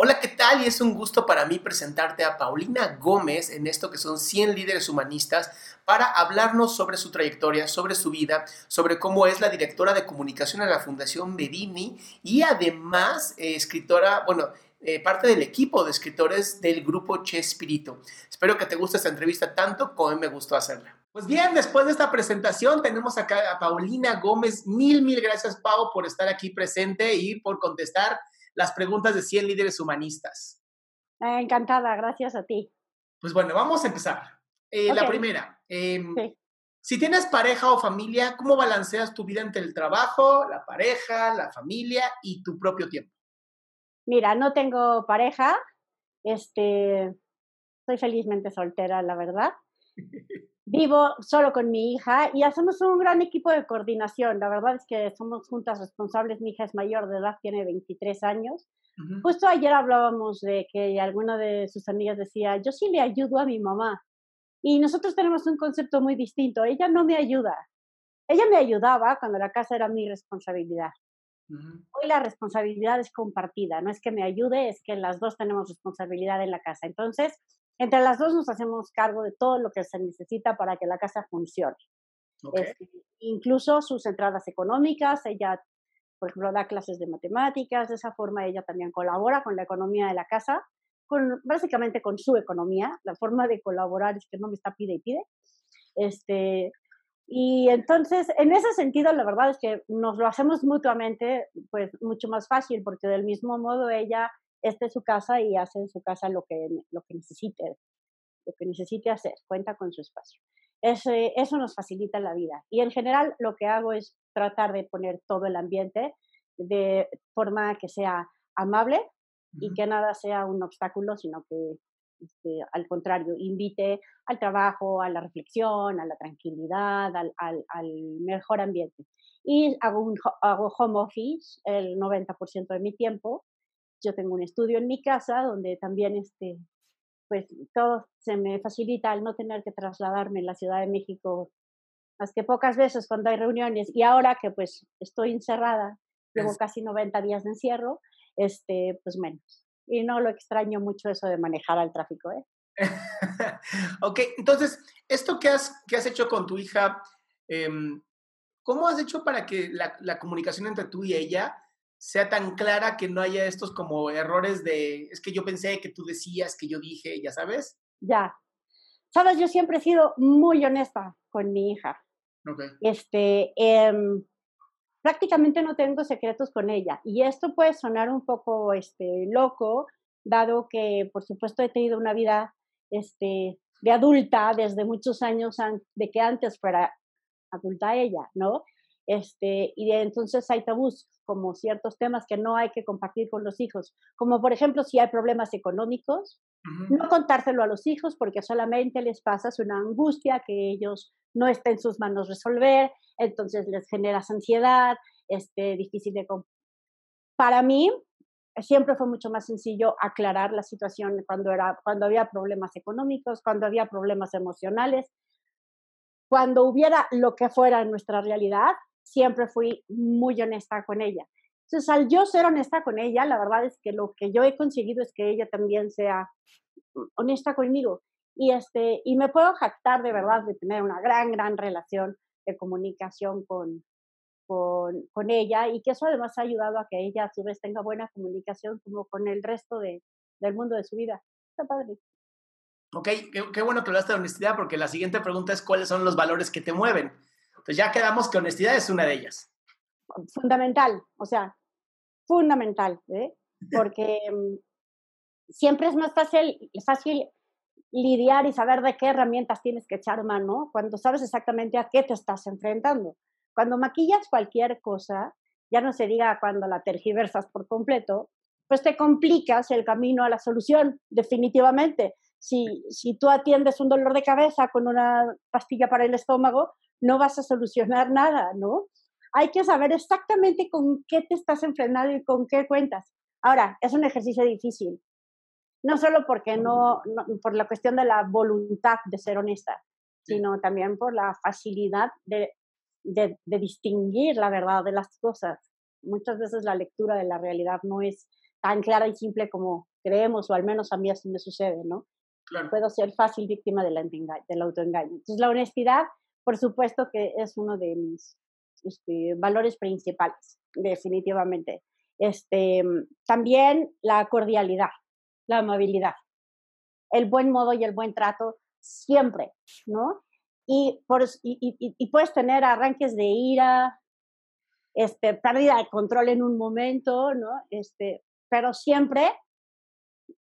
Hola, ¿qué tal? Y es un gusto para mí presentarte a Paulina Gómez en esto que son 100 líderes humanistas para hablarnos sobre su trayectoria, sobre su vida, sobre cómo es la directora de comunicación en la Fundación Medini y además eh, escritora, bueno, eh, parte del equipo de escritores del grupo Chespirito. Espero que te guste esta entrevista tanto como a mí me gustó hacerla. Pues bien, después de esta presentación tenemos acá a Paulina Gómez. Mil, mil gracias, Pau, por estar aquí presente y por contestar las preguntas de 100 líderes humanistas. Eh, encantada, gracias a ti. Pues bueno, vamos a empezar. Eh, la primera, em, si tienes pareja o familia, ¿cómo balanceas tu vida entre el trabajo, la pareja, la familia y tu propio tiempo? Mira, no tengo pareja, este, soy felizmente soltera, la verdad. Vivo solo con mi hija y hacemos un gran equipo de coordinación. La verdad es que somos juntas responsables. Mi hija es mayor de edad, tiene 23 años. Justo ayer hablábamos de que alguna de sus amigas decía, yo sí le ayudo a mi mamá. Y nosotros tenemos un concepto muy distinto. Ella no me ayuda. Ella me ayudaba cuando la casa era mi responsabilidad. Hoy la responsabilidad es compartida. No es que me ayude, es que las dos tenemos responsabilidad en la casa. Entonces, entre las dos nos hacemos cargo de todo lo que se necesita para que la casa funcione. Este, incluso sus entradas económicas, ella, por ejemplo, da clases de matemáticas, de esa forma ella también colabora con la economía de la casa, con, básicamente con su economía. La forma de colaborar es que no me está pide y pide. Este, y entonces, en ese sentido, la verdad es que nos lo hacemos mutuamente, pues mucho más fácil, porque del mismo modo ella esta es su casa y hace en su casa lo que, lo que necesite, lo que necesite hacer, cuenta con su espacio. eso nos facilita la vida. Y en general lo que hago es tratar de poner todo el ambiente de forma que sea amable y que nada sea un obstáculo, sino que este, al contrario, invite al trabajo, a la reflexión, a la tranquilidad, al, al, mejor ambiente. Y hago, un, hago home office el 90% de mi tiempo yo tengo un estudio en mi casa donde también este, pues todo se me facilita al no tener que trasladarme en la Ciudad de México más que pocas veces cuando hay reuniones y ahora que pues estoy encerrada, llevo casi 90 días de encierro, este, pues menos. Y no lo extraño mucho eso de manejar al tráfico, ¿eh? ok, entonces, esto que has, que has hecho con tu hija, em, ¿cómo has hecho para que la, la comunicación entre tú y ella sea tan clara que no haya estos como errores de, es que yo pensé que tú decías, que yo dije, ya sabes. Ya. Sabes, yo siempre he sido muy honesta con mi hija. Okay. Este, em, prácticamente no tengo secretos con ella. Y esto puede sonar un poco este, loco, dado que, por supuesto, he tenido una vida este, de adulta desde muchos años de que antes fuera adulta ella, ¿no? Este, y entonces hay tabús como ciertos temas que no hay que compartir con los hijos, como por ejemplo si hay problemas económicos, no contárselo a los hijos porque solamente les pasa una angustia que ellos no está en sus manos resolver, entonces les genera ansiedad, este, difícil de... Para mí siempre fue mucho más sencillo aclarar la situación cuando, era, cuando había problemas económicos, cuando había problemas emocionales, cuando hubiera lo que fuera en nuestra realidad, siempre fui muy honesta con ella. Entonces, al yo ser honesta con ella, la verdad es que lo que yo he conseguido es que ella también sea honesta conmigo. Y, este, y me puedo jactar de verdad de tener una gran, gran relación de comunicación con, con, ella y que eso además ha ayudado a que ella a su vez tenga buena comunicación como con el resto de, del mundo de su vida. Está padre. Ok, qué, qué bueno que hablaste de honestidad porque la siguiente pregunta es cuáles son los valores que te mueven. Entonces ya quedamos que honestidad es una de ellas. Fundamental, o sea, fundamental, ¿eh? porque mm, siempre es más fácil, fácil lidiar y saber de qué herramientas tienes que echar mano cuando sabes exactamente a qué te estás enfrentando. Cuando maquillas cualquier cosa, ya no se diga cuando la tergiversas por completo, pues te complicas el camino a la solución, definitivamente. Si, si tú atiendes un dolor de cabeza con una pastilla para el estómago, no vas a solucionar nada, ¿no? Hay que saber exactamente con qué te estás enfrentando y con qué cuentas. Ahora, es un ejercicio difícil, no solo porque no, por la cuestión de la voluntad de ser honesta, sino también por la facilidad de, de, de, distinguir la verdad de las cosas. Muchas veces la lectura de la realidad no es tan clara y simple como creemos, o al menos a mí así me sucede, ¿no? Puedo ser fácil víctima del, del autoengaño. Entonces, la honestidad, por supuesto que es uno de mis este, valores principales, definitivamente. Este, también la cordialidad, la amabilidad, el buen modo y el buen trato siempre, ¿no? Y, por, y, y, puedes tener arranques de ira, este, pérdida de control en un momento, ¿no? Este, pero siempre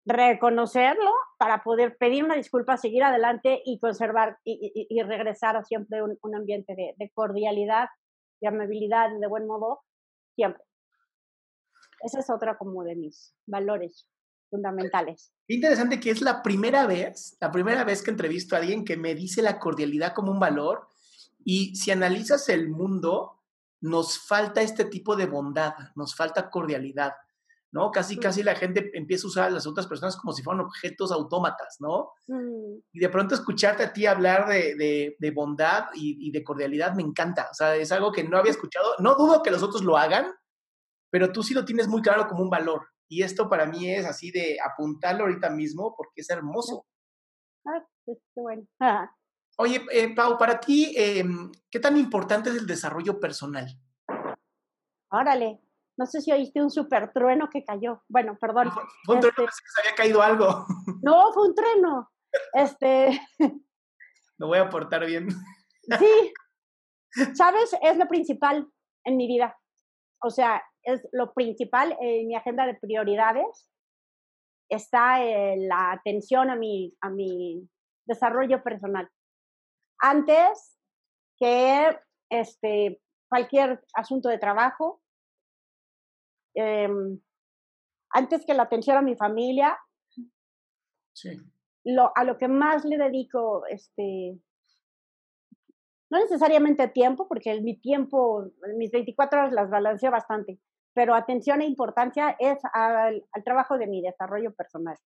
reconocerlo para poder pedir una disculpa, seguir adelante y conservar y, regresar a siempre un, ambiente de, cordialidad, de amabilidad, de buen modo, siempre. Ese es otro como de mis valores fundamentales. Interesante que es la primera vez, la primera vez que entrevisto a alguien que me dice la cordialidad como un valor y si analizas el mundo, nos falta este tipo de bondad, nos falta cordialidad, ¿no? Casi, casi la gente empieza a usar a las otras personas como si fueran objetos autómatas, ¿no? Mm. Y de pronto escucharte a ti hablar de, de, bondad y, y, de cordialidad me encanta, o sea, es algo que no había escuchado, no dudo que los otros lo hagan, pero tú sí lo tienes muy claro como un valor. Y esto para mí es así de apuntarlo ahorita mismo porque es hermoso. Ah, pues qué bueno. Oye, eh, Pau, para ti, em, ¿qué tan importante es el desarrollo personal? Órale, no sé si oíste un super trueno que cayó. Bueno, perdón. fue, un trueno, este que se había caído algo. No, fue un trueno. Este. Lo voy a portar bien. Sí. ¿Sabes? Es lo principal en mi vida. O sea, es lo principal en mi agenda de prioridades. Está la atención a mi, a mi desarrollo personal. Antes que este, cualquier asunto de trabajo, em, antes que la atención a mi familia, lo, a lo que más le dedico, este, no necesariamente tiempo, porque mi tiempo, mis 24 horas las balanceo bastante, pero atención e importancia es al, trabajo de mi desarrollo personal.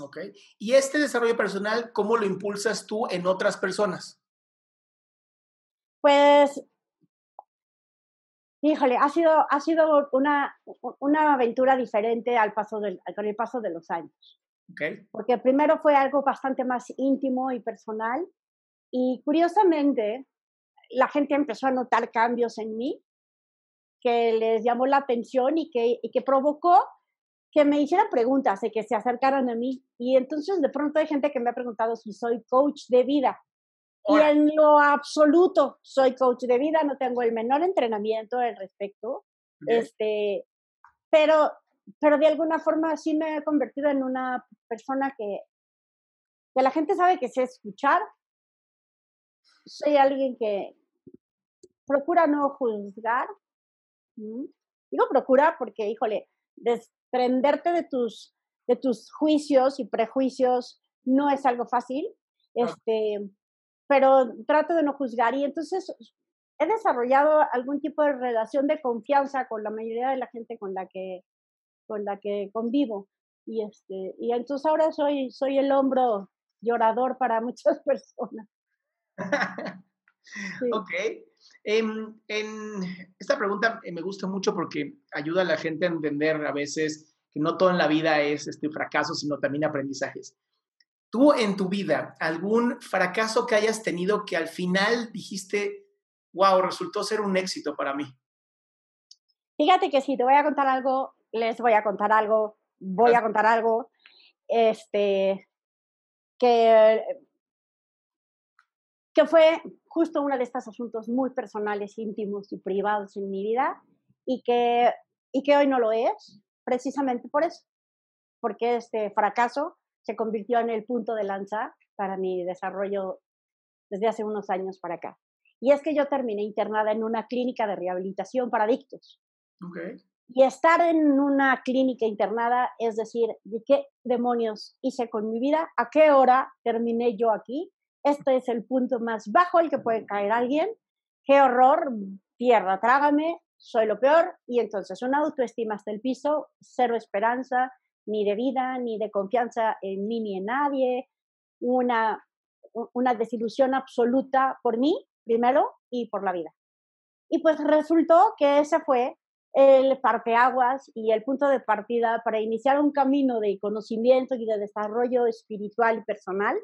Ok. ¿Y este desarrollo personal, cómo lo impulsas tú en otras personas? Pues, híjole, ha sido, ha sido una, una aventura diferente al paso del, con el paso de los años. Okay. Porque primero fue algo bastante más íntimo y personal y curiosamente la gente empezó a notar cambios en mí que les llamó la atención y que, y que provocó que me hicieran preguntas y que se acercaran a mí. Y entonces de pronto hay gente que me ha preguntado si soy coach de vida. Y en lo absoluto soy coach de vida, no tengo el menor entrenamiento al respecto. Este, pero, pero de alguna forma sí me he convertido en una persona que, que la gente sabe que sé escuchar. Soy alguien que procura no juzgar, Digo procura porque, híjole, desprenderte de tus, de tus juicios y prejuicios no es algo fácil, este, pero trato de no juzgar y entonces he desarrollado algún tipo de relación de confianza con la mayoría de la gente con la que, con la que convivo. Y, este, y entonces ahora soy, soy el hombro llorador para muchas personas. Ok. En, esta pregunta eh, me gusta mucho porque ayuda a la gente a entender a veces que no todo en la vida es este fracaso, sino también aprendizajes. Tú en tu vida, algún fracaso que hayas tenido que al final dijiste, wow, resultó ser un éxito para mí. Fíjate que si te voy a contar algo, les voy a contar algo, voy a contar algo, este, que, que fue justo uno de estos asuntos muy personales, íntimos y privados en mi vida y que, y que hoy no lo es, precisamente por eso, porque este fracaso se convirtió en el punto de lanza para mi desarrollo desde hace unos años para acá. Y es que yo terminé internada en una clínica de rehabilitación para adictos. Y estar en una clínica internada es decir, ¿de qué demonios hice con mi vida? ¿A qué hora terminé yo aquí? este es el punto más bajo al que puede caer alguien, qué horror, tierra, trágame, soy lo peor, y entonces una autoestima hasta el piso, cero esperanza, ni de vida, ni de confianza en mí ni en nadie, una, una desilusión absoluta por mí, primero, y por la vida. Y pues resultó que esa fue el parteaguas y el punto de partida para iniciar un camino de conocimiento y de desarrollo espiritual y personal,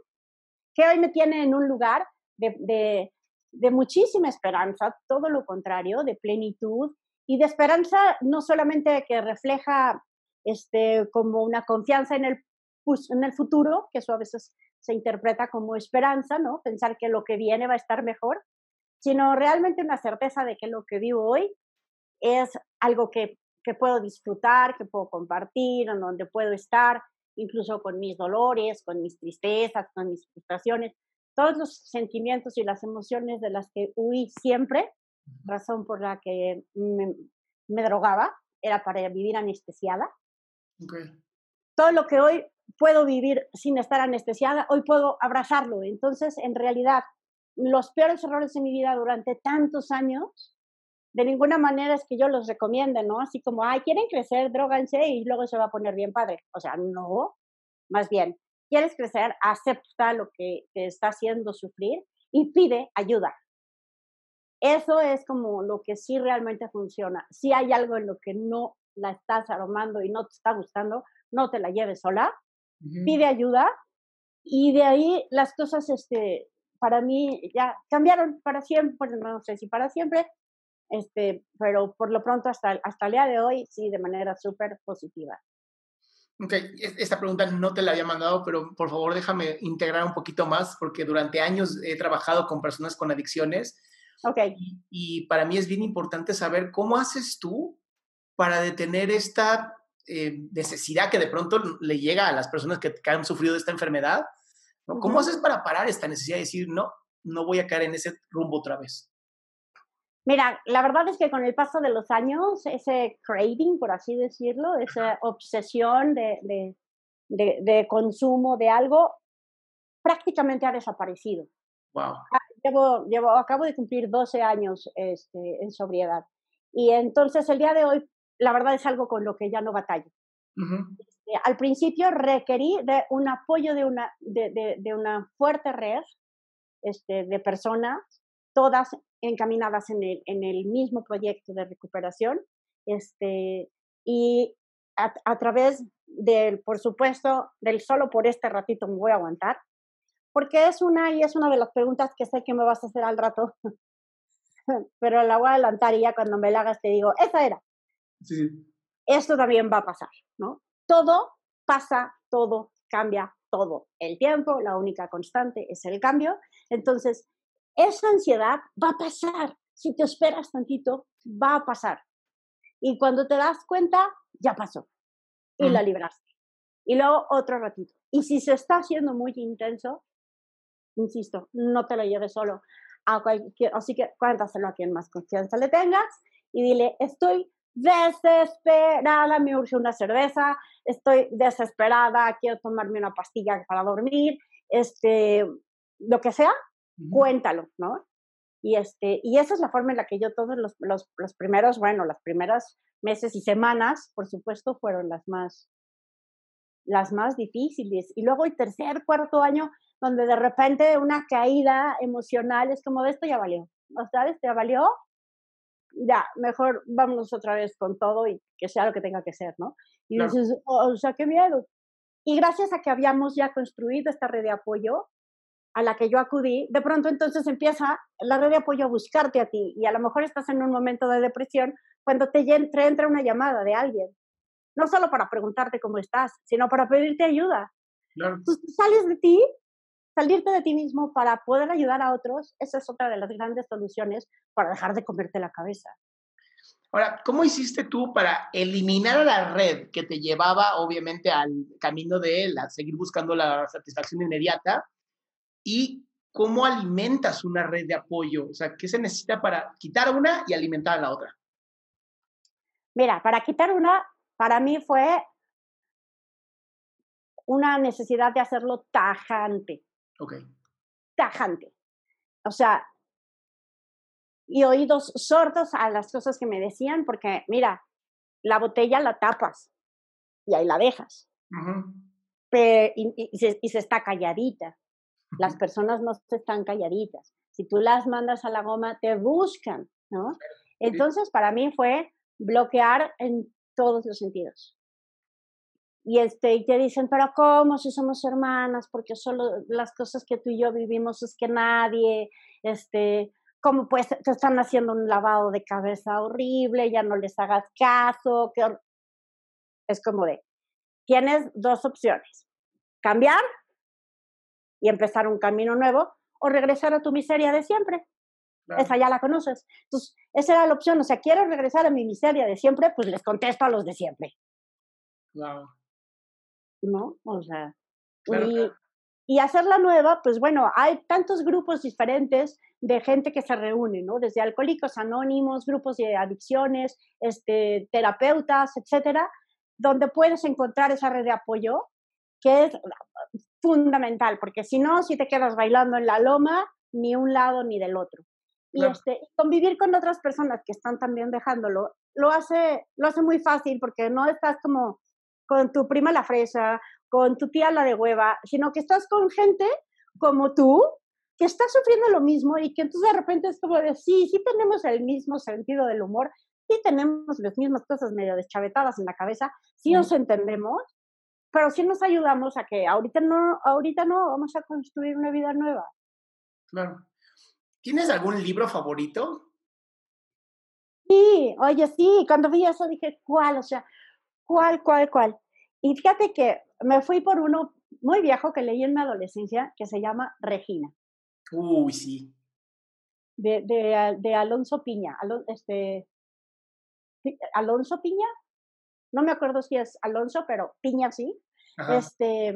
que hoy me tiene en un lugar de, de, muchísima esperanza, todo lo contrario, de plenitud y de esperanza no solamente que refleja este, como una confianza en el, en el futuro, que eso a veces se interpreta como esperanza, ¿no? Pensar que lo que viene va a estar mejor, sino realmente una certeza de que lo que vivo hoy es algo que, que puedo disfrutar, que puedo compartir, en donde puedo estar, incluso con mis dolores, con mis tristezas, con mis frustraciones, todos los sentimientos y las emociones de las que huí siempre, razón por la que me, me drogaba, era para vivir anestesiada. Todo lo que hoy puedo vivir sin estar anestesiada, hoy puedo abrazarlo. Entonces, en realidad, los peores errores de mi vida durante tantos años, de ninguna manera es que yo los recomiende, ¿no? Así como, ay, quieren crecer, droganse y luego se va a poner bien padre. O sea, no, más bien, quieres crecer, acepta lo que te está haciendo sufrir y pide ayuda. Eso es como lo que sí realmente funciona. Si hay algo en lo que no la estás aromando y no te está gustando, no te la lleves sola, pide ayuda y de ahí las cosas, este, para mí ya cambiaron para siempre, no sé si para siempre, este, pero por lo pronto hasta, hasta el día de hoy sí, de manera súper positiva. Ok, esta pregunta no te la había mandado, pero por favor déjame integrar un poquito más porque durante años he trabajado con personas con adicciones. Ok. y para mí es bien importante saber cómo haces tú para detener esta eh, necesidad que de pronto le llega a las personas que, han sufrido de esta enfermedad? ¿no? ¿Cómo haces para parar esta necesidad de decir, no, no voy a caer en ese rumbo otra vez? Mira, la verdad es que con el paso de los años, ese craving, por así decirlo, esa obsesión de, de, de, consumo de algo, prácticamente ha desaparecido. Wow. Ah, llevo, llevo, acabo de cumplir 12 años este, en sobriedad. Y entonces el día de hoy la verdad es algo con lo que ya no batallo. Este, al principio requerí de un apoyo de una, de, de, una fuerte red este, de personas, todas encaminadas en el, en el mismo proyecto de recuperación, este, y a, a, través del, por supuesto, del solo por este ratito me voy a aguantar, porque es una, y es una de las preguntas que sé que me vas a hacer al rato, pero la voy a adelantar y ya cuando me la hagas te digo, esa era. Esto también va a pasar, ¿no? Todo pasa, todo cambia, todo el tiempo, la única constante es el cambio. Entonces, esa ansiedad va a pasar. Si te esperas tantito, va a pasar. Y cuando te das cuenta, ya pasó. Y la libraste. Y luego otro ratito. Y si se está haciendo muy intenso, insisto, no te lo lleves solo. A cualquier, así que cuéntaselo a quien más confianza le tengas y dile, estoy desesperada, me urge una cerveza, estoy desesperada, quiero tomarme una pastilla para dormir, este, lo que sea, cuéntalo, ¿no? Y, este, y esa es la forma en la que yo todos los, los, los primeros, bueno, las primeras meses y semanas, por supuesto, fueron las más, las más difíciles. Y luego el tercer, cuarto año, donde de repente una caída emocional es como esto ya valió, ¿no sabes? Ya valió, ya, mejor vámonos otra vez con todo y que sea lo que tenga que ser, ¿no? Y dices, oh, o sea, qué miedo. Y gracias a que habíamos ya construido esta red de apoyo a la que yo acudí, de pronto entonces empieza la red de apoyo a buscarte a ti y a lo mejor estás en un momento de depresión cuando te entra, entra una llamada de alguien, no solo para preguntarte cómo estás, sino para pedirte ayuda. Claro. tú sales de ti salirte de ti mismo para poder ayudar a otros, esa es otra de las grandes soluciones para dejar de comerte la cabeza. Ahora, ¿cómo hiciste tú para eliminar la red que te llevaba obviamente al camino de él, a seguir buscando la satisfacción inmediata? ¿Y cómo alimentas una red de apoyo? O sea, ¿qué se necesita para quitar una y alimentar a la otra? Mira, para quitar una, para mí fue una necesidad de hacerlo tajante. Ok. Tajante. O sea, y oídos sordos a las cosas que me decían, porque mira, la botella la tapas y ahí la dejas. y, se, y, se, está calladita. Las personas no se están calladitas. Si tú las mandas a la goma, te buscan, ¿no? Entonces, para mí fue bloquear en todos los sentidos. Y este, y te dicen, pero ¿cómo si somos hermanas? Porque solo las cosas que tú y yo vivimos es que nadie, este, ¿cómo pues te están haciendo un lavado de cabeza horrible? Ya no les hagas caso. Que... Es como de, tienes dos opciones, cambiar y empezar un camino nuevo o regresar a tu miseria de siempre. Esa ya la conoces. Entonces, esa era la opción. O sea, ¿quieres regresar a mi miseria de siempre? Pues les contesto a los de siempre. Claro. ¿No? O sea, y, y hacer la nueva, pues bueno, hay tantos grupos diferentes de gente que se reúne, ¿no? Desde alcohólicos anónimos, grupos de adicciones, este, terapeutas, etcétera, donde puedes encontrar esa red de apoyo que es fundamental, porque si no, si te quedas bailando en la loma, ni un lado ni del otro. Y este, convivir con otras personas que están también dejándolo, lo hace, lo hace muy fácil porque no estás como con tu prima la fresa, con tu tía la de hueva, sino que estás con gente como tú, que está sufriendo lo mismo y que entonces de repente es como de, sí, sí tenemos el mismo sentido del humor, sí tenemos las mismas cosas medio deschavetadas en la cabeza, sí nos entendemos, pero sí nos ayudamos a que ahorita no, ahorita no, vamos a construir una vida nueva. Claro. ¿Tienes algún libro favorito? Sí, oye, sí, cuando vi eso dije, ¿cuál? O sea, ¿cuál, cuál, cuál? Y fíjate que me fui por uno muy viejo que leí en mi adolescencia que se llama Regina. Uy, sí. De, de, de Alonso Piña. este, Alonso Piña. No me acuerdo si es Alonso, pero Piña sí. Este,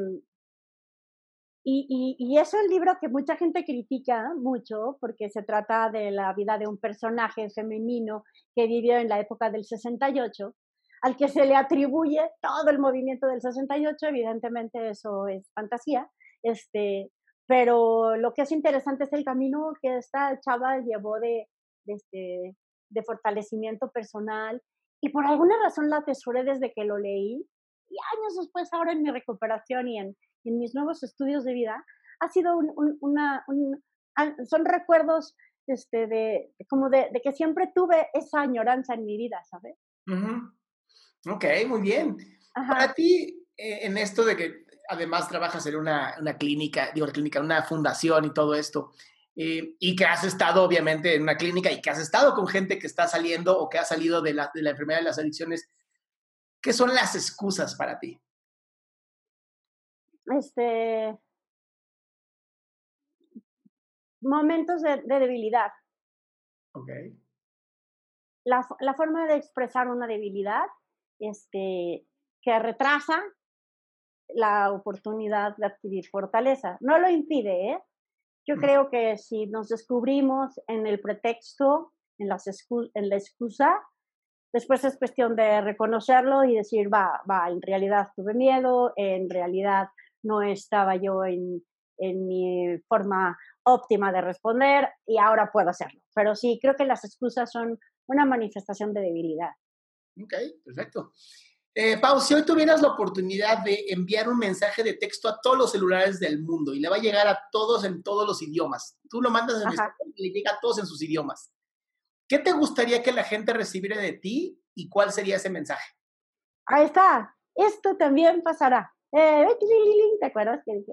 y, y, es un libro que mucha gente critica mucho porque se trata de la vida de un personaje femenino que vivió en la época del 68, al que se le atribuye todo el movimiento del 68, evidentemente eso es fantasía, este, pero lo que es interesante es el camino que esta chava llevó de, este, de fortalecimiento personal y por alguna razón la atesoré desde que lo leí y años después ahora en mi recuperación y en, en mis nuevos estudios de vida, ha sido un, una, son recuerdos este, de, como de, que siempre tuve esa añoranza en mi vida, ¿sabes? Ok, muy bien. Para ti, eh, en esto de que además trabajas en una, una clínica, digo, clínica, una fundación y todo esto, eh, y que has estado obviamente en una clínica y que has estado con gente que está saliendo o que ha salido de la, de la enfermedad de las adicciones, ¿qué son las excusas para ti? este, momentos de, debilidad. Okay. La, la, forma de expresar una debilidad este, que retrasa la oportunidad de adquirir fortaleza. No lo impide, ¿eh? Yo mm. creo que si nos descubrimos en el pretexto, en, las en la excusa, después es cuestión de reconocerlo y decir, va, va, en realidad tuve miedo, en realidad no estaba yo en, en mi forma óptima de responder y ahora puedo hacerlo. Pero sí, creo que las excusas son una manifestación de debilidad. Ok, perfecto. Eh, Pau, si hoy tuvieras la oportunidad de enviar un mensaje de texto a todos los celulares del mundo y le va a llegar a todos en todos los idiomas, tú lo mandas en español y le llega a todos en sus idiomas. ¿Qué te gustaría que la gente recibiera de ti y cuál sería ese mensaje? Ahí está. Esto también pasará. Eh, ¿te acuerdas que dije?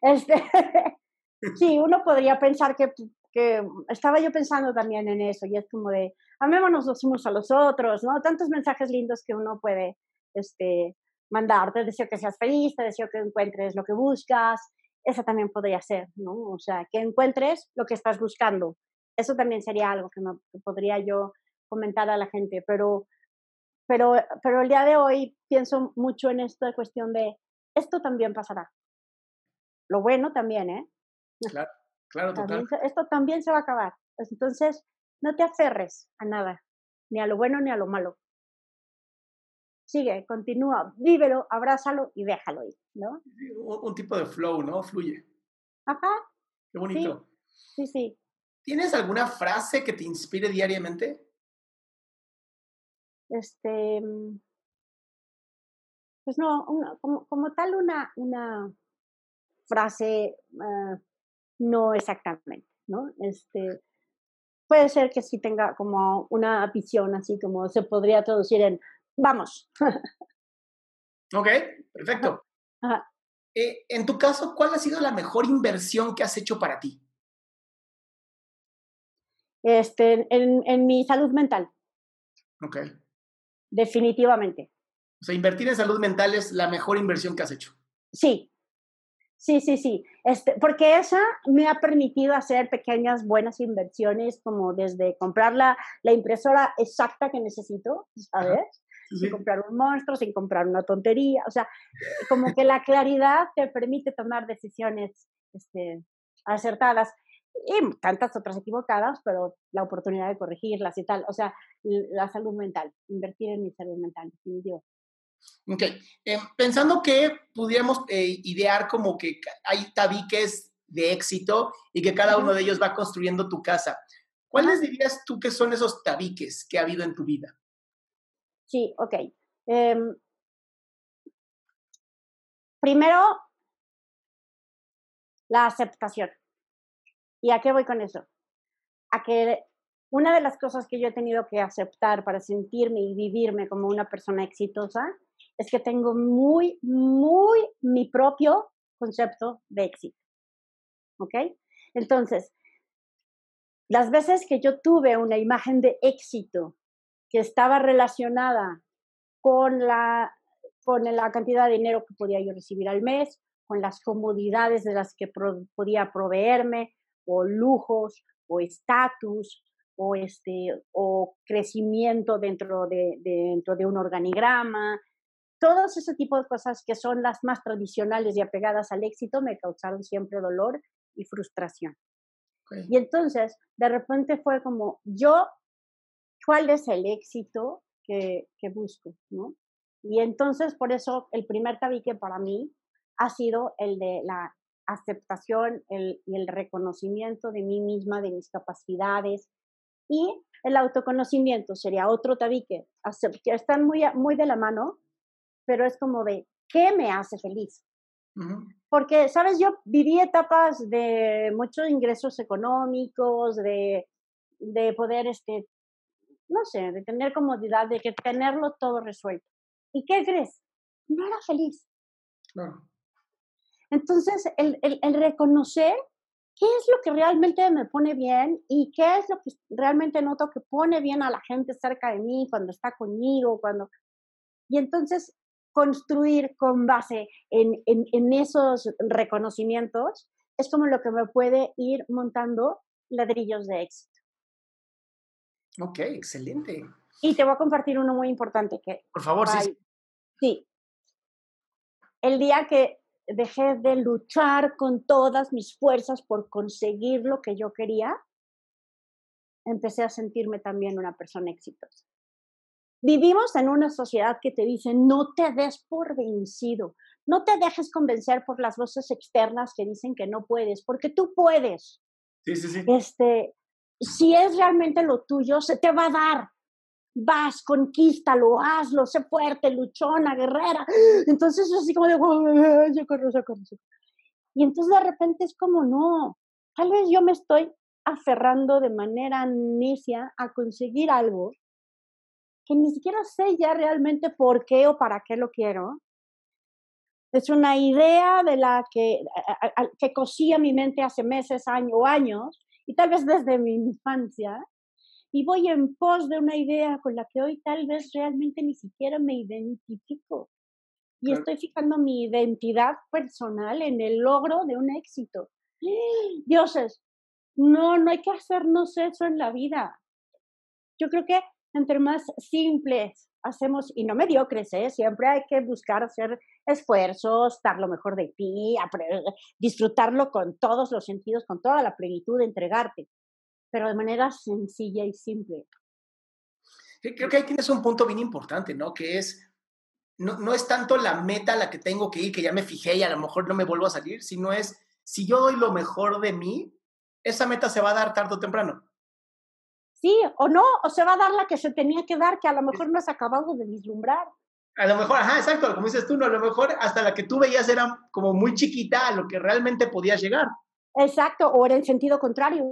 Este, sí, uno podría pensar que, que, estaba yo pensando también en eso, y es como de, amémonos los unos a los otros, ¿no? Tantos mensajes lindos que uno puede este, mandar, te deseo que seas feliz, te deseo que encuentres lo que buscas, eso también podría ser, ¿no? O sea, que encuentres lo que estás buscando. Eso también sería algo que, me, que podría yo comentar a la gente, pero pero, pero el día de hoy pienso mucho en esta cuestión de esto también pasará. Lo bueno también, ¿eh? Claro, claro, total. esto también se va a acabar. Entonces, no te aferres a nada, ni a lo bueno ni a lo malo. Sigue, continúa, vívelo, abrázalo y déjalo ir, ¿no? Un, tipo de flow, ¿no? Fluye. Ajá. Qué bonito. sí, sí. ¿Tienes alguna frase que te inspire diariamente? este, mm, pues no, como, como, tal una, una frase, ah, no exactamente, ¿no? Este, puede ser que sí tenga como una visión así como se podría traducir en vamos. ok, perfecto. Eh, en tu caso, ¿cuál ha sido la mejor inversión que has hecho para ti? Este, en, en mi salud mental. Ok. Definitivamente. O sea, invertir en salud mental es la mejor inversión que has hecho. Sí, Sí, sí, sí. Este, porque esa me ha permitido hacer pequeñas buenas inversiones, como desde comprar la, la impresora exacta que necesito, ¿sabes? Sin comprar un monstruo, sin comprar una tontería. O sea, como que la claridad te permite tomar decisiones este, acertadas y tantas otras equivocadas, pero la oportunidad de corregirlas y tal. O sea, la salud mental, invertir en mi salud mental, definitivamente. Ok, eh, pensando que pudiéramos eh, idear como que hay tabiques de éxito y que cada uno de ellos va construyendo tu casa, ¿cuáles dirías tú que son esos tabiques que ha habido en tu vida? Sí, ok. Em, primero, la aceptación. ¿Y a qué voy con eso? A que una de las cosas que yo he tenido que aceptar para sentirme y vivirme como una persona exitosa es que tengo muy, muy mi propio concepto de éxito. ¿Ok? Entonces, las veces que yo tuve una imagen de éxito que estaba relacionada con la, con la cantidad de dinero que podía yo recibir al mes, con las comodidades de las que podía proveerme, o lujos, o estatus, o, este, o crecimiento dentro de, dentro de un organigrama, todos ese tipo de cosas que son las más tradicionales y apegadas al éxito me causaron siempre dolor y frustración. Y entonces, de repente fue como, yo, ¿cuál es el éxito que, que busco? ¿no? Y entonces, por eso, el primer tabique para mí ha sido el de la aceptación el, y el reconocimiento de mí misma, de mis capacidades. Y el autoconocimiento sería otro tabique, que están muy, muy de la mano, pero es como de, ¿qué me hace feliz? Porque, sabes, yo viví etapas de muchos ingresos económicos, de, de poder, este, no sé, de tener comodidad, de que tenerlo todo resuelto. ¿Y qué crees? No era feliz. Entonces, el, el, el, reconocer qué es lo que realmente me pone bien y qué es lo que realmente noto que pone bien a la gente cerca de mí cuando está conmigo, cuando... Y entonces construir con base en, en, esos reconocimientos es como lo que me puede ir montando ladrillos de éxito. Ok, excelente. Y te voy a compartir uno muy importante que... Por favor, sí. Sí. El día que dejé de luchar con todas mis fuerzas por conseguir lo que yo quería, empecé a sentirme también una persona exitosa. Vivimos en una sociedad que te dice, no te des por vencido, no te dejes convencer por las voces externas que dicen que no puedes, porque tú puedes. Sí, sí, sí. Este, si es realmente lo tuyo, se te va a dar. Vas, conquístalo, hazlo, sé fuerte, luchona, guerrera. Entonces es así como de, yo corro, yo corro. Y entonces de repente es como, no, tal vez yo me estoy aferrando de manera necia a conseguir algo que ni siquiera sé ya realmente por qué o para qué lo quiero. Es una idea de la que, que cosía mi mente hace meses, años o años, y tal vez desde mi infancia, y voy en pos de una idea con la que hoy tal vez realmente ni siquiera me identifico. Y estoy fijando mi identidad personal en el logro de un éxito. Dioses, no, no hay que hacernos eso en la vida. Yo creo que entre más simples hacemos, y no mediocres, ¿eh? siempre hay que buscar hacer esfuerzos, dar lo mejor de ti, disfrutarlo con todos los sentidos, con toda la plenitud, entregarte, pero de manera sencilla y simple. Creo que ahí tienes un punto bien importante, ¿no? Que es, no, no es tanto la meta a la que tengo que ir, que ya me fijé y a lo mejor no me vuelvo a salir, sino es, si yo doy lo mejor de mí, esa meta se va a dar tarde o temprano. Sí, o no, o se va a dar la que se tenía que dar, que a lo mejor no has acabado de vislumbrar. A lo mejor, ajá, exacto, como dices tú, no, a lo mejor hasta la que tú veías era como muy chiquita a lo que realmente podías llegar. Exacto, o era el sentido contrario.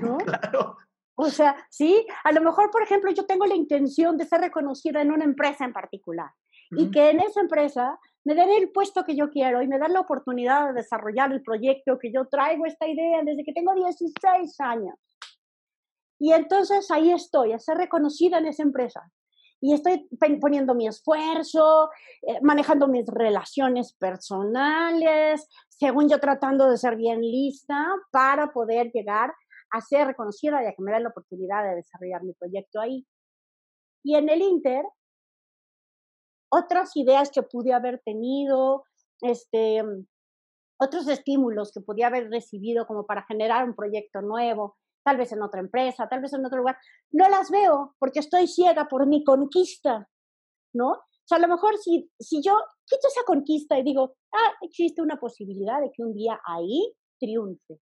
¿no? claro. O sea, sí, a lo mejor, por ejemplo, yo tengo la intención de ser reconocida en una empresa en particular y que en esa empresa me den el puesto que yo quiero y me dan la oportunidad de desarrollar el proyecto que yo traigo esta idea desde que tengo 16 años. Y entonces ahí estoy, a ser reconocida en esa empresa. Y estoy poniendo mi esfuerzo, eh, manejando mis relaciones personales, según yo tratando de ser bien lista para poder llegar a ser reconocida y a que me den la oportunidad de desarrollar mi proyecto ahí. Y en el Inter, otras ideas que pude haber tenido, este, otros estímulos que podía haber recibido como para generar un proyecto nuevo, tal vez en otra empresa, tal vez en otro lugar, no las veo porque estoy ciega por mi conquista, ¿no? O sea, a lo mejor si, si yo quito esa conquista y digo, ah, existe una posibilidad de que un día ahí triunfe.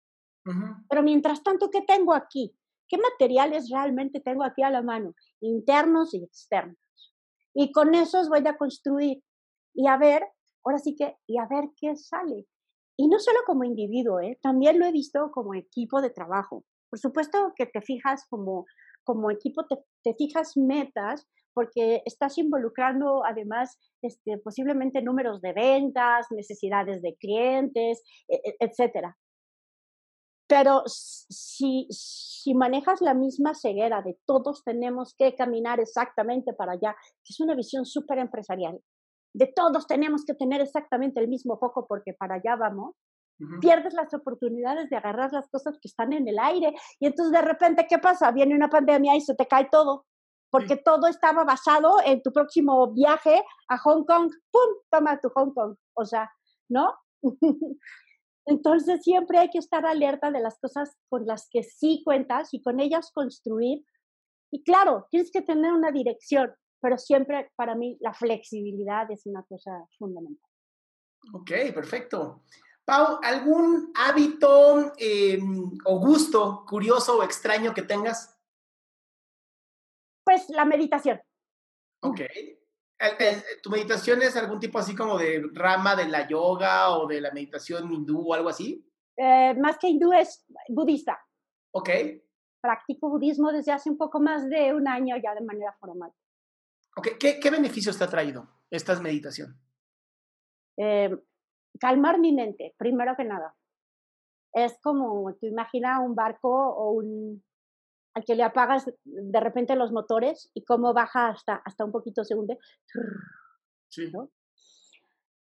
Pero mientras tanto, ¿qué tengo aquí? ¿Qué materiales realmente tengo aquí a la mano? Internos y externos. Y con esos voy a construir y a ver, ahora sí que, y a ver qué sale. Y no solo como individuo, ¿eh? también lo he visto como equipo de trabajo. Por supuesto que te fijas como, como equipo, te, fijas metas, porque estás involucrando además este, posiblemente números de ventas, necesidades de clientes, e, e, etcétera. Pero si, si manejas la misma ceguera de todos tenemos que caminar exactamente para allá, que es una visión súper empresarial, de todos tenemos que tener exactamente el mismo foco porque para allá vamos, pierdes las oportunidades de agarrar las cosas que están en el aire y entonces de repente, ¿qué pasa? Viene una pandemia y se te cae todo, porque todo estaba basado en tu próximo viaje a Hong Kong, ¡pum! Toma tu Hong Kong, o sea, ¿no? entonces siempre hay que estar alerta de las cosas con las que sí cuentas y con ellas construir. Y claro, tienes que tener una dirección, pero siempre para mí la flexibilidad es una cosa fundamental. Ok, perfecto. Pau, ¿algún hábito em, o gusto curioso o extraño que tengas? Pues la meditación. Ok. ¿Tu meditación es algún tipo así como de rama de la yoga o de la meditación hindú o algo así? Eh, más que hindú es budista. Ok. Practico budismo desde hace un poco más de un año ya de manera formal. Ok. ¿Qué, qué beneficios te ha traído esta meditación? Eh, calmar mi mente, primero que nada. Es como, tú imaginas un barco o un, al que le apagas de repente los motores y cómo baja hasta, hasta un poquito se hunde. Sí.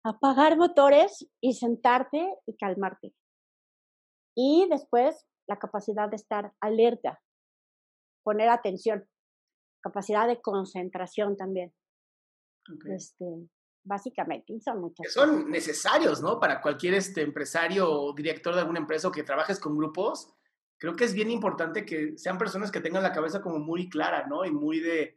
Apagar motores y sentarte y calmarte. Y después la capacidad de estar alerta, poner atención, capacidad de concentración también. Este, básicamente, son muchas. son necesarios, ¿no? Para cualquier este, empresario o director de alguna empresa o que trabajes con grupos, creo que es bien importante que sean personas que tengan la cabeza como muy clara, ¿no? Y muy de,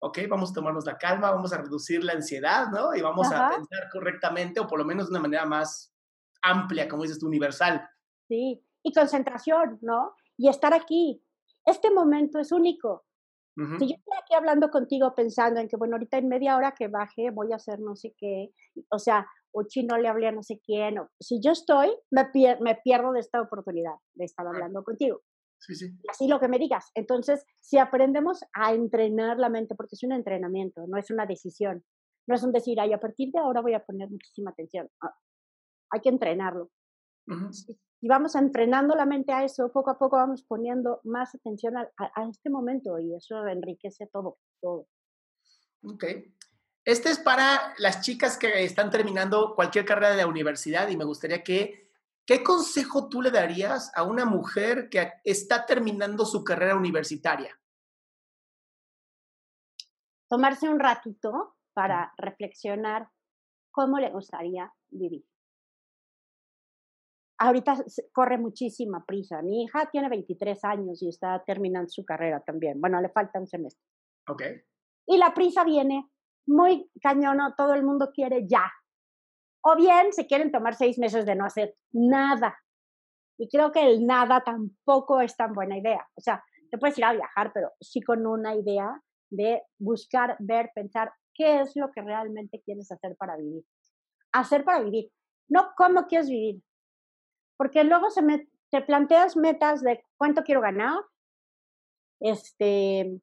ok, vamos a tomarnos la calma, vamos a reducir la ansiedad, ¿no? Y vamos a pensar correctamente o por lo menos de una manera más amplia, como dices tú, universal. Sí, y concentración, ¿no? Y estar aquí. Este momento es único. Si yo estoy aquí hablando contigo pensando en que, bueno, ahorita en media hora que baje voy a hacer no sé qué, o sea, o chino le hablé a no sé quién, o, si yo estoy, me, me pierdo de esta oportunidad de estar hablando contigo. Sí, sí. Así lo que me digas. Entonces, si aprendemos a entrenar la mente, porque es un entrenamiento, no es una decisión, no es un decir, ay, a partir de ahora voy a poner muchísima atención. Ah, hay que entrenarlo y vamos entrenando la mente a eso, poco a poco vamos poniendo más atención a, este momento y eso enriquece todo, todo. Ok. Este es para las chicas que están terminando cualquier carrera de la universidad y me gustaría que, ¿qué consejo tú le darías a una mujer que está terminando su carrera universitaria? Tomarse un ratito para reflexionar cómo le gustaría vivir ahorita corre muchísima prisa. Mi hija tiene 23 años y está terminando su carrera también. Bueno, le falta un semestre. Ok. Y la prisa viene muy cañona, todo el mundo quiere ya. O bien se quieren tomar seis meses de no hacer nada. Y creo que el nada tampoco es tan buena idea. O sea, te puedes ir a viajar, pero sí con una idea de buscar, ver, pensar qué es lo que realmente quieres hacer para vivir. Hacer para vivir. No cómo quieres vivir, porque luego se me, te planteas metas de cuánto quiero ganar, este,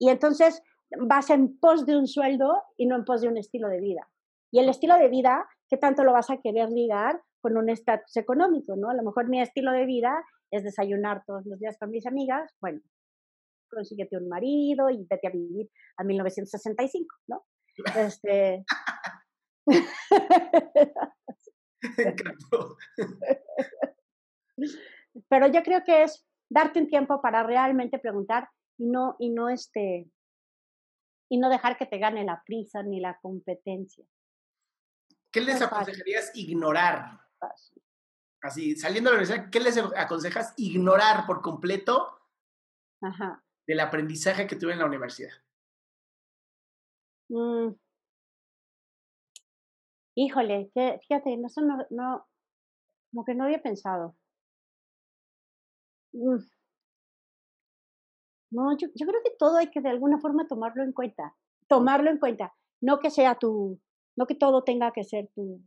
y entonces vas en pos de un sueldo y no en pos de un estilo de vida. Y el estilo de vida, ¿qué tanto lo vas a querer ligar con un estatus económico, no? A lo mejor mi estilo de vida es desayunar todos los días con mis amigas, bueno, consíguete un marido y vete a vivir a 1965, ¿no? Este... Pero yo creo que es darte un tiempo para realmente preguntar y no, y no este, y no dejar que te gane la prisa ni la competencia. ¿Qué les aconsejarías ignorar? Así, saliendo de la universidad, ¿qué les aconsejas ignorar por completo del aprendizaje que tuve en la universidad? Mm. Híjole, que, fíjate, no, no, no, como que no había pensado. Mm. No, yo, yo, creo que todo hay que de alguna forma tomarlo en cuenta, tomarlo en cuenta, no que sea tu, no que todo tenga que ser tu,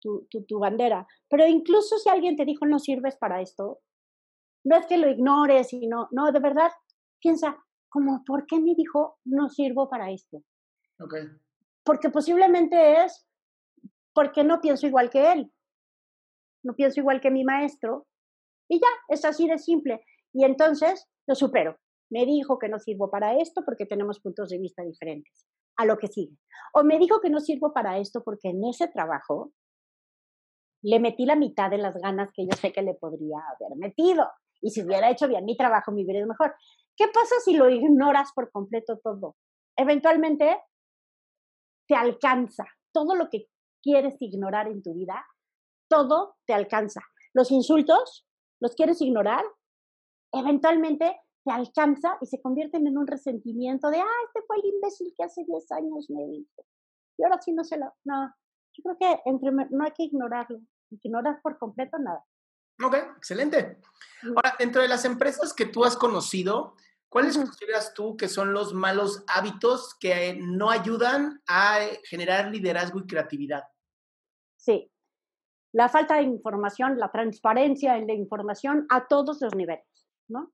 tu, tu, tu bandera, pero incluso si alguien te dijo no sirves para esto, no es que lo ignores y no, no, de verdad, piensa, como, ¿por qué me dijo no sirvo para esto? Okay. Porque posiblemente es porque no pienso igual que él, no pienso igual que mi maestro, y ya, es así de simple. Y entonces lo supero. Me dijo que no sirvo para esto porque tenemos puntos de vista diferentes. A lo que sigue. O me dijo que no sirvo para esto porque en ese trabajo le metí la mitad de las ganas que yo sé que le podría haber metido. Y si hubiera hecho bien mi trabajo, me hubiera ido mejor. ¿Qué pasa si lo ignoras por completo todo? Eventualmente te alcanza. Todo lo que quieres ignorar en tu vida, todo te alcanza. Los insultos, los quieres ignorar, eventualmente te alcanza y se convierten en un resentimiento de, ah, este fue el imbécil que hace 10 años me dijo. Y ahora sí no se lo, no, yo creo que entre, no hay que ignorarlo, ignorar por completo nada. Ok, excelente. Ahora, dentro de las empresas que tú has conocido, ¿cuáles consideras tú que son los malos hábitos que no ayudan a generar liderazgo y creatividad? Sí, la falta de información, la transparencia en la información a todos los niveles, ¿no?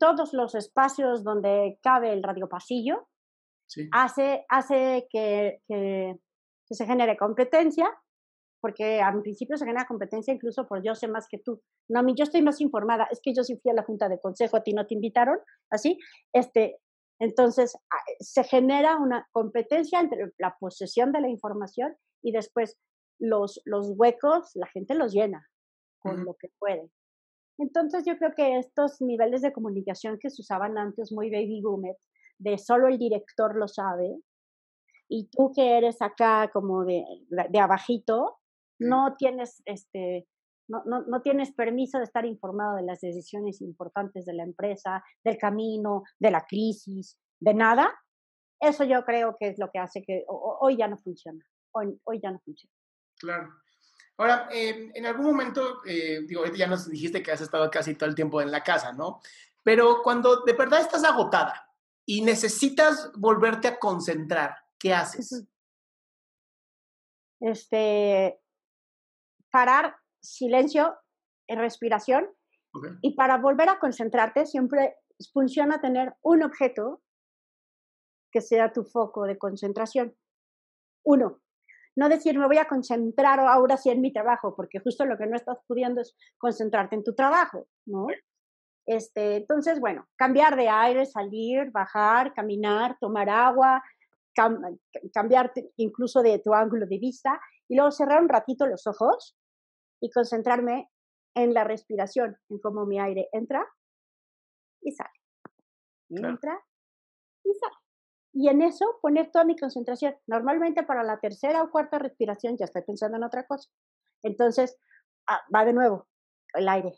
Todos los espacios donde cabe el radiopasillo hace, hace que, que, se genere competencia, porque al principio se genera competencia incluso por yo sé más que tú. No, a mí yo estoy más informada, es que yo sí fui a la junta de consejo, a ti no te invitaron, así. Este, entonces, se genera una competencia entre la posesión de la información y después los, los huecos la gente los llena con lo que puede. Entonces yo creo que estos niveles de comunicación que se usaban antes muy baby boomer, de solo el director lo sabe, y tú que eres acá como de, de abajito, no tienes este no, no, no, tienes permiso de estar informado de las decisiones importantes de la empresa, del camino, de la crisis, de nada. Eso yo creo que es lo que hace que hoy ya no funciona. Hoy, hoy ya no funciona. Claro. Ahora, en algún momento, eh, digo, ya nos dijiste que has estado casi todo el tiempo en la casa, ¿no? Pero cuando de verdad estás agotada y necesitas volverte a concentrar, ¿qué haces? Este, parar, silencio, en respiración. Y para volver a concentrarte, siempre funciona tener un objeto que sea tu foco de concentración. Uno, no decir me voy a concentrar ahora sí en mi trabajo, porque justo lo que no estás pudiendo es concentrarte en tu trabajo, ¿no? Este, entonces, bueno, cambiar de aire, salir, bajar, caminar, tomar agua, cambiar incluso de tu ángulo de vista y luego cerrar un ratito los ojos y concentrarme en la respiración, en cómo mi aire entra y sale. Entra y sale y en eso poner toda mi concentración. Normalmente para la tercera o cuarta respiración ya estoy pensando en otra cosa. Entonces, ah, va de nuevo el aire.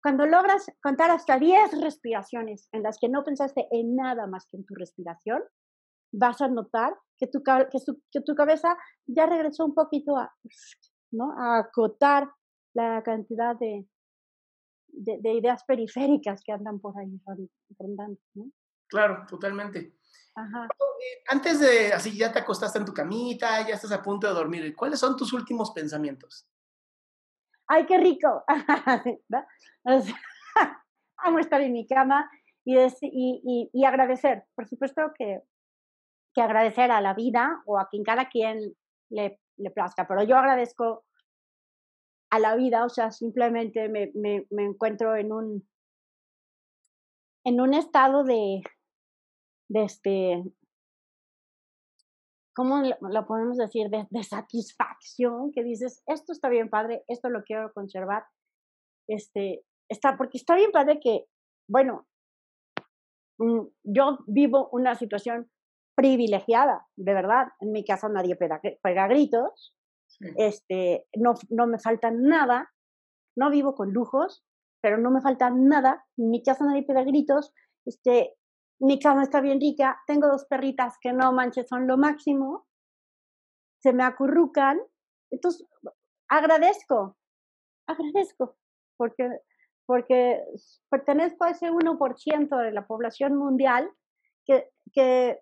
Cuando logras contar hasta 10 respiraciones en las que no pensaste en nada más que en tu respiración, vas a notar que tu, que tu, cabeza ya regresó un poquito a, ¿no? a acotar la cantidad de, de, ideas periféricas que andan por ahí rondando. ¿no? Claro, totalmente. Eh, antes de, así ya te acostaste en tu camita, ya estás a punto de dormir, ¿cuáles son tus últimos pensamientos? ¡ay, qué rico! amo estar en mi cama y, y, y, agradecer. Por supuesto que, que, agradecer a la vida o a quien cada quien le, le plazca, pero yo agradezco a la vida, o sea, simplemente me, me, me encuentro en un, en un estado de, de este, ¿cómo lo podemos decir? De, de, satisfacción, que dices, esto está bien padre, esto lo quiero conservar. Este, está, porque está bien padre que, bueno, mm, yo vivo una situación privilegiada, de verdad. En mi casa nadie pega, pega gritos, este, no, no me falta nada, no vivo con lujos, pero no me falta nada. En mi casa nadie pega gritos, este, mi cama está bien rica, tengo dos perritas que no manches, son lo máximo, se me acurrucan. Entonces, agradezco, agradezco, porque, porque pertenezco a ese 1% de la población mundial que, que,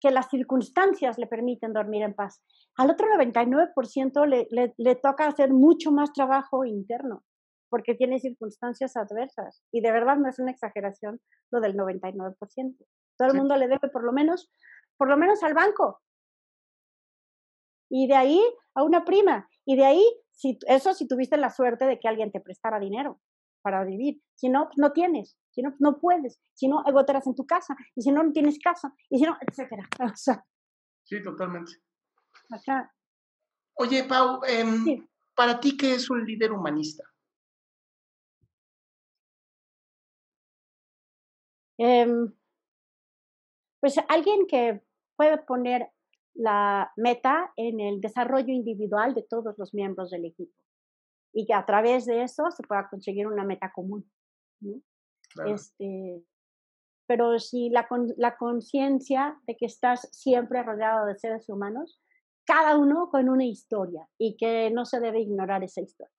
que las circunstancias le permiten dormir en paz. Al otro 99% le, le, le toca hacer mucho más trabajo interno porque tiene circunstancias adversas. Y de verdad no es una exageración lo del 99%. Todo el mundo le debe por lo menos, por lo menos al banco. Y de ahí a una prima. Y de ahí, si, eso si tuviste la suerte de que alguien te prestara dinero para vivir. Si no, pues no tienes. Si no, no puedes. Si no, agotarás en tu casa. Y si no, no tienes casa. Y si no, etcétera. sí, totalmente. Acá. Oye, Pau, em, ¿para ti qué es un líder humanista? Em, pues alguien que puede poner la meta en el desarrollo individual de todos los miembros del equipo y que a través de eso se pueda conseguir una meta común. Este, pero si la, la conciencia de que estás siempre rodeado de seres humanos, cada uno con una historia y que no se debe ignorar esa historia.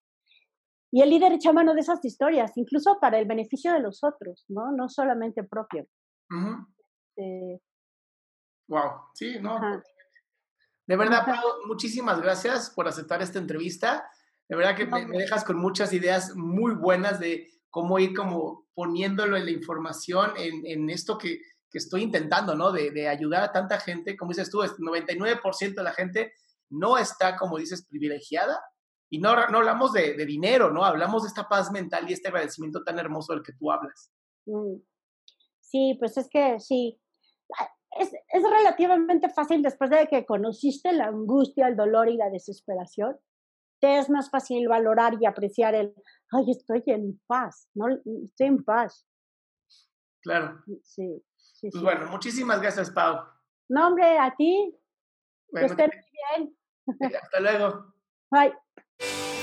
Y el líder echa mano de esas historias, incluso para el beneficio de los otros, ¿no? No solamente propio. wow, eh, sí, no. De verdad, Pau, muchísimas gracias por aceptar esta entrevista. De verdad que me, dejas con muchas ideas muy buenas de cómo ir como poniéndolo en la información en, en esto que, que, estoy intentando, ¿no? De, de, ayudar a tanta gente. Como dices tú, el 99% de la gente no está, como dices, privilegiada y no, no hablamos de, de, dinero, ¿no? Hablamos de esta paz mental y este agradecimiento tan hermoso del que tú hablas. Mm. Sí, pues es que sí. Es, es relativamente fácil después de que conociste la angustia, el dolor y la desesperación. Te es más fácil valorar y apreciar el, ay, estoy en paz, ¿no? Estoy en paz. Claro. Sí. sí, pues bueno, muchísimas gracias, Pau. No, hombre, a ti. que estén muy bien. Hasta luego. Bye. you